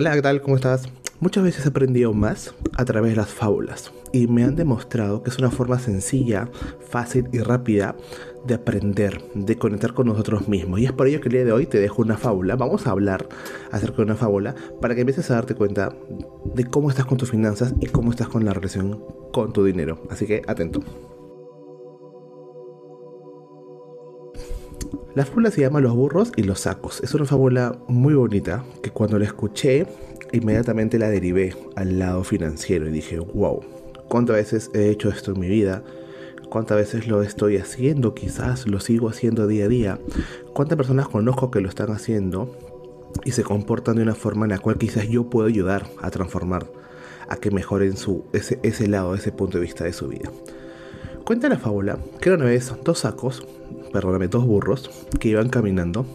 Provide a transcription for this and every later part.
Hola, ¿qué tal? ¿Cómo estás? Muchas veces he aprendido más a través de las fábulas y me han demostrado que es una forma sencilla, fácil y rápida de aprender, de conectar con nosotros mismos. Y es por ello que el día de hoy te dejo una fábula. Vamos a hablar acerca de una fábula para que empieces a darte cuenta de cómo estás con tus finanzas y cómo estás con la relación con tu dinero. Así que atento. La fábula se llama Los burros y los sacos. Es una fábula muy bonita que cuando la escuché inmediatamente la derivé al lado financiero y dije, wow, ¿cuántas veces he hecho esto en mi vida? ¿Cuántas veces lo estoy haciendo? Quizás lo sigo haciendo día a día. ¿Cuántas personas conozco que lo están haciendo y se comportan de una forma en la cual quizás yo puedo ayudar a transformar, a que mejoren su, ese, ese lado, ese punto de vista de su vida? Cuenta la fábula que una vez dos sacos, perdóname, dos burros que iban caminando.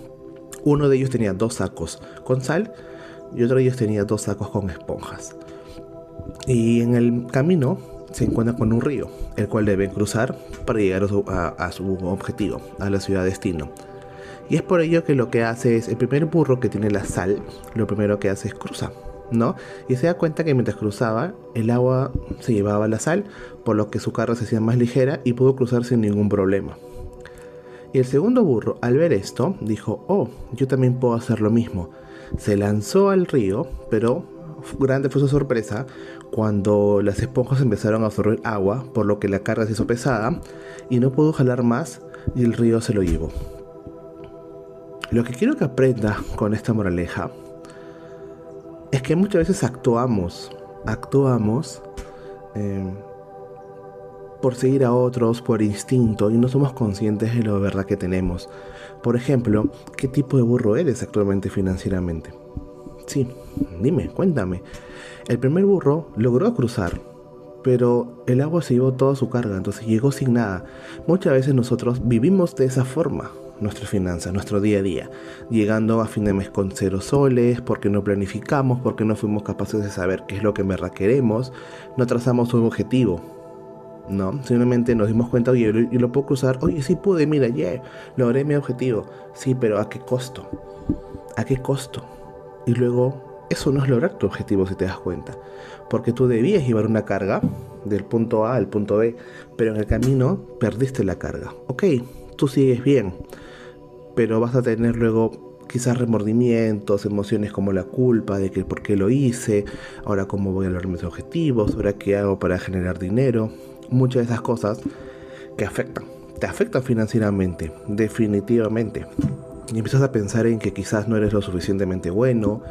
Uno de ellos tenía dos sacos con sal y otro de ellos tenía dos sacos con esponjas. Y en el camino se encuentra con un río, el cual deben cruzar para llegar a su, a su objetivo, a la ciudad destino. Y es por ello que lo que hace es, el primer burro que tiene la sal, lo primero que hace es cruzar ¿no? Y se da cuenta que mientras cruzaba, el agua se llevaba la sal, por lo que su carro se hacía más ligera y pudo cruzar sin ningún problema. Y el segundo burro, al ver esto, dijo, oh, yo también puedo hacer lo mismo. Se lanzó al río, pero grande fue su sorpresa cuando las esponjas empezaron a absorber agua, por lo que la carga se hizo pesada y no pudo jalar más y el río se lo llevó. Lo que quiero que aprenda con esta moraleja es que muchas veces actuamos, actuamos em, por seguir a otros, por instinto, y no somos conscientes de lo verdad que tenemos. Por ejemplo, ¿qué tipo de burro eres actualmente financieramente? Sí, dime, cuéntame. El primer burro logró cruzar, pero el agua se llevó toda su carga, entonces llegó sin nada. Muchas veces nosotros vivimos de esa forma, nuestras finanzas, nuestro día a día, llegando a fin de mes con cero soles, porque no planificamos, porque no fuimos capaces de saber qué es lo que me queremos, no trazamos un objetivo, ¿no? Simplemente nos dimos cuenta, oye, y lo puedo cruzar, oye, sí pude, mira, ya, logré mi objetivo, sí, pero ¿a qué costo? ¿A qué costo? Y luego, eso no es lograr tu objetivo si te das cuenta, porque tú debías llevar una carga del punto A al punto B, pero en el camino perdiste la carga, ok, tú sigues bien, pero vas a tener luego quizás remordimientos, emociones como la culpa de que por qué lo hice, ahora cómo voy a lograr mis objetivos, ahora qué hago para generar dinero, muchas de esas cosas que afectan, te afectan financieramente, definitivamente. Y empiezas a pensar en que quizás no eres lo suficientemente bueno,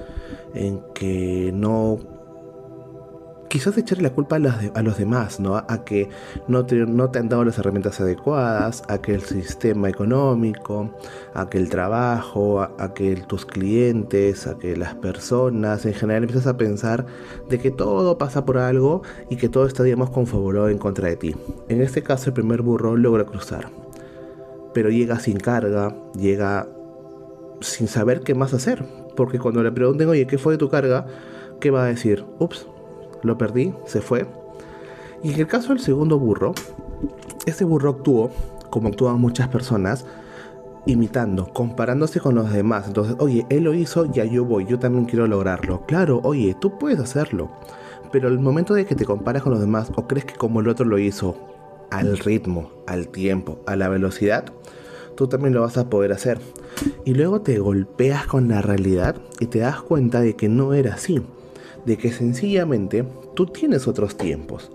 en que no quizás echarle la culpa a los, demás, ¿no? A que no te, han dado las herramientas adecuadas, a que el sistema económico, a que el trabajo, a, que tus clientes, a que las personas, en general empiezas a pensar de que todo pasa por algo y que todo está, digamos, confabulado en contra de ti. En este caso, el primer burro logra cruzar, pero llega sin carga, llega sin saber qué más hacer, porque cuando le pregunten, oye, ¿qué fue de tu carga? ¿Qué va a decir? Ups, lo perdí, se fue. Y en el caso del segundo burro, ese burro actuó como actúan muchas personas, imitando, comparándose con los demás. Entonces, oye, él lo hizo, ya yo voy, yo también quiero lograrlo. Claro, oye, tú puedes hacerlo. Pero el momento de que te comparas con los demás o crees que como el otro lo hizo, al ritmo, al tiempo, a la velocidad, tú también lo vas a poder hacer. Y luego te golpeas con la realidad y te das cuenta de que no era así de que sencillamente tú tienes otros tiempos.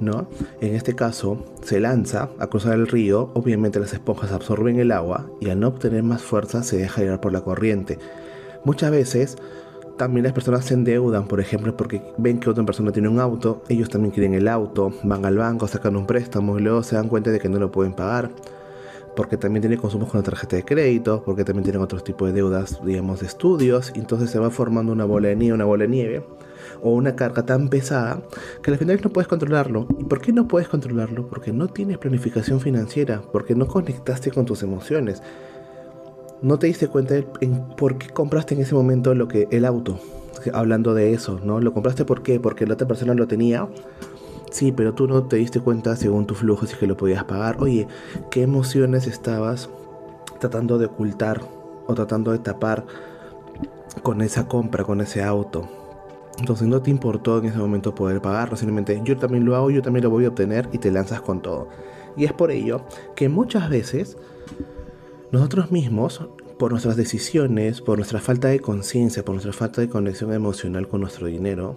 ¿No? En este caso, se lanza a cruzar el río, obviamente las esponjas absorben el agua y al no obtener más fuerza se deja llevar por la corriente. Muchas veces también las personas se endeudan, por ejemplo, porque ven que otra persona tiene un auto, ellos también quieren el auto, van al banco, sacan un préstamo y luego se dan cuenta de que no lo pueden pagar, porque también tienen consumos con la tarjeta de crédito, porque también tienen otros tipos de deudas, digamos, de estudios, entonces se va formando una bola de nieve, una bola de nieve o una carga tan pesada que al final no puedes controlarlo. ¿Y por qué no puedes controlarlo? Porque no tienes planificación financiera, porque no conectaste con tus emociones. No te diste cuenta en por qué compraste en ese momento lo que el auto. Hablando de eso, ¿no? Lo compraste por qué? Porque la otra persona lo tenía. Sí, pero tú no te diste cuenta según tu flujo si que lo podías pagar. Oye, ¿qué emociones estabas tratando de ocultar o tratando de tapar con esa compra, con ese auto. Entonces no te importó en ese momento poder pagarlo, simplemente yo también lo hago, yo también lo voy a obtener y te lanzas con todo. Y es por ello que muchas veces nosotros mismos, por nuestras decisiones, por nuestra falta de conciencia, por nuestra falta de conexión emocional con nuestro dinero,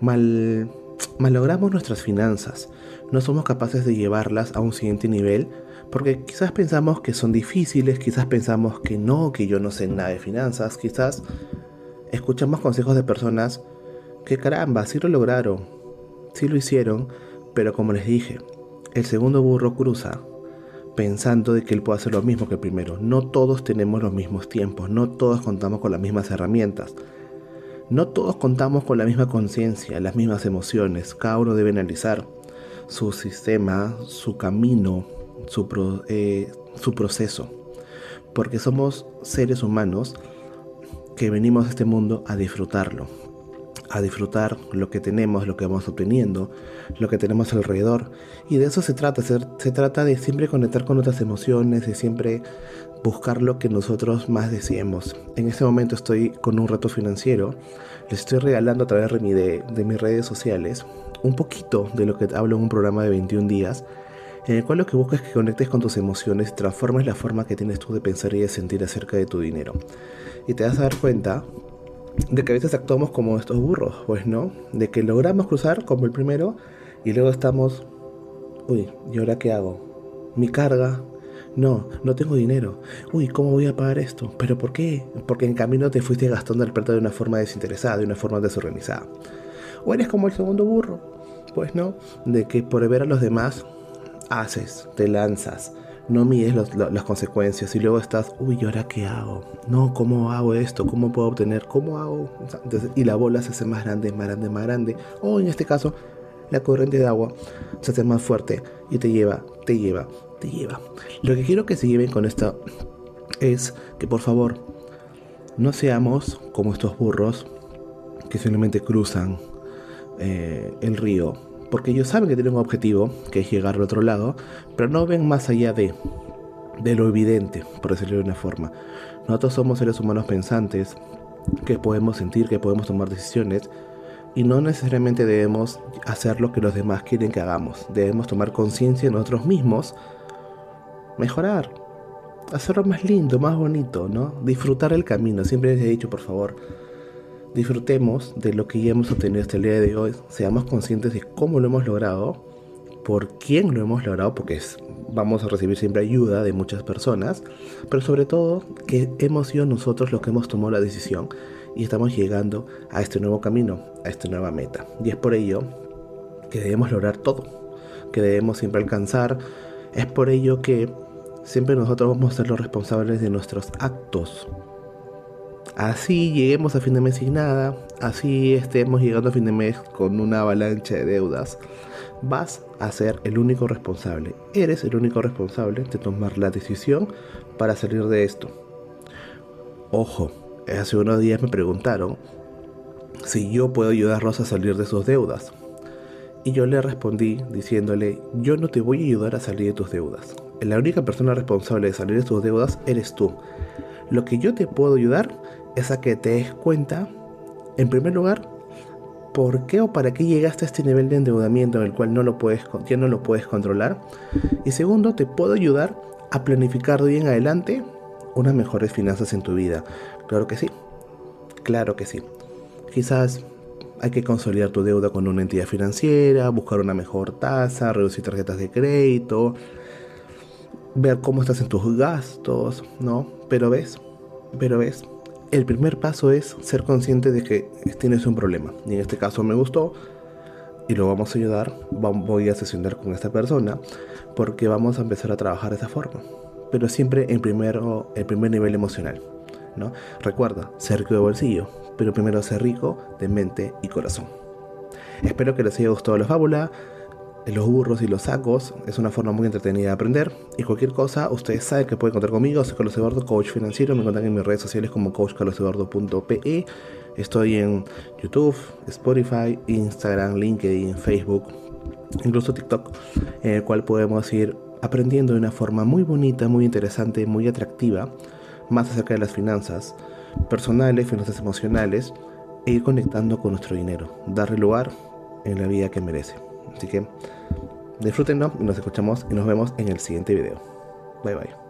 mal, malogramos nuestras finanzas. No somos capaces de llevarlas a un siguiente nivel porque quizás pensamos que son difíciles, quizás pensamos que no, que yo no sé nada de finanzas, quizás escuchamos consejos de personas que caramba, sí lo lograron, sí lo hicieron, pero como les dije, el segundo burro cruza pensando de que él puede hacer lo mismo que el primero. No todos tenemos los mismos tiempos, no todos contamos con las mismas herramientas. No todos contamos con la misma conciencia, las mismas emociones. Cada uno debe analizar su sistema, su camino, su, eh, su proceso. Porque somos seres humanos que venimos a este mundo a disfrutarlo, a disfrutar lo que tenemos, lo que vamos obteniendo, lo que tenemos alrededor. Y de eso se trata, se, trata de siempre conectar con otras emociones, de siempre buscar lo que nosotros más deseemos. En este momento estoy con un reto financiero, les estoy regalando a través de, de mis redes sociales un poquito de lo que hablo en un programa de 21 días, en el cual lo que busco es que conectes con tus emociones transformes la forma que tienes tú de pensar y de sentir acerca de tu dinero. Y te vas a dar cuenta de que a veces actuamos como estos burros, pues no, de que logramos cruzar como el primero y luego estamos, uy, ¿y ahora qué hago? Mi carga, no, no tengo dinero. Uy, ¿cómo voy a pagar esto? ¿Pero por qué? Porque en camino te fuiste gastando el plato de una forma desinteresada, de una forma desorganizada. O eres como el segundo burro, pues no, de que por ver a los demás haces, te lanzas, no mides las consecuencias y luego estás, uy, ¿y ahora qué hago? No, ¿cómo hago esto? ¿Cómo puedo obtener? ¿Cómo hago? y la bola se hace más grande, más grande, más grande. O en este caso, la corriente de agua se hace más fuerte y te lleva, te lleva, te lleva. Lo que quiero que se lleven con esto es que por favor no seamos como estos burros que simplemente cruzan eh, el río porque ellos saben que tienen un objetivo, que es llegar al otro lado, pero no ven más allá de, de lo evidente, por decirlo de una forma. Nosotros somos seres humanos pensantes, que podemos sentir, que podemos tomar decisiones, y no necesariamente debemos hacer lo que los demás quieren que hagamos. Debemos tomar conciencia de nosotros mismos, mejorar, hacerlo más lindo, más bonito, ¿no? Disfrutar el camino. Siempre les he dicho, por favor, disfrutemos de lo que ya hemos obtenido hasta el día de hoy, seamos conscientes de cómo lo hemos logrado, por quién lo hemos logrado, porque vamos a recibir siempre ayuda de muchas personas, pero sobre todo que hemos sido nosotros los que hemos tomado la decisión y estamos llegando a este nuevo camino, a esta nueva meta. Y es por ello que debemos lograr todo, que debemos siempre alcanzar. Es por ello que siempre nosotros vamos a ser los responsables de nuestros actos, Así lleguemos a fin de mes sin nada, así estemos llegando a fin de mes con una avalancha de deudas, vas a ser el único responsable. Eres el único responsable de tomar la decisión para salir de esto. Ojo, hace unos días me preguntaron si yo puedo ayudarlos a salir de sus deudas. Y yo le respondí diciéndole, yo no te voy a ayudar a salir de tus deudas. La única persona responsable de salir de tus deudas eres tú. Lo que yo te puedo ayudar es a que te des cuenta, en primer lugar, por qué o para qué llegaste a este nivel de endeudamiento en el cual no lo puedes, ya no lo puedes controlar. Y segundo, te puedo ayudar a planificar de en adelante unas mejores finanzas en tu vida. Claro que sí, claro que sí. Quizás hay que consolidar tu deuda con una entidad financiera, buscar una mejor tasa, reducir tarjetas de crédito, ver cómo estás en tus gastos, ¿no? Pero ves, pero ves, el primer paso es ser consciente de que tienes un problema. Y en este caso me gustó y lo vamos a ayudar. Voy a sesionar con esta persona porque vamos a empezar a trabajar de esa forma. Pero siempre en primero, el primer nivel emocional. ¿no? Recuerda, ser rico de bolsillo, pero primero ser rico de mente y corazón. Espero que les haya gustado la fábula los burros y los sacos. Es una forma muy entretenida de aprender. Y cualquier cosa, ustedes saben que pueden contar conmigo. Soy Carlos Eduardo, coach financiero. Me encuentran en mis redes sociales como coachcarloseduardo.pe. Estoy en YouTube, Spotify, Instagram, LinkedIn, Facebook, incluso TikTok, en el cual podemos ir aprendiendo de una forma muy bonita, muy interesante, muy atractiva, más acerca de las finanzas, personales, finanzas emocionales e ir conectando con nuestro dinero, darle lugar en la vida que merece. Así que disfrútenlo y nos escuchamos y nos vemos en el siguiente video. Bye bye.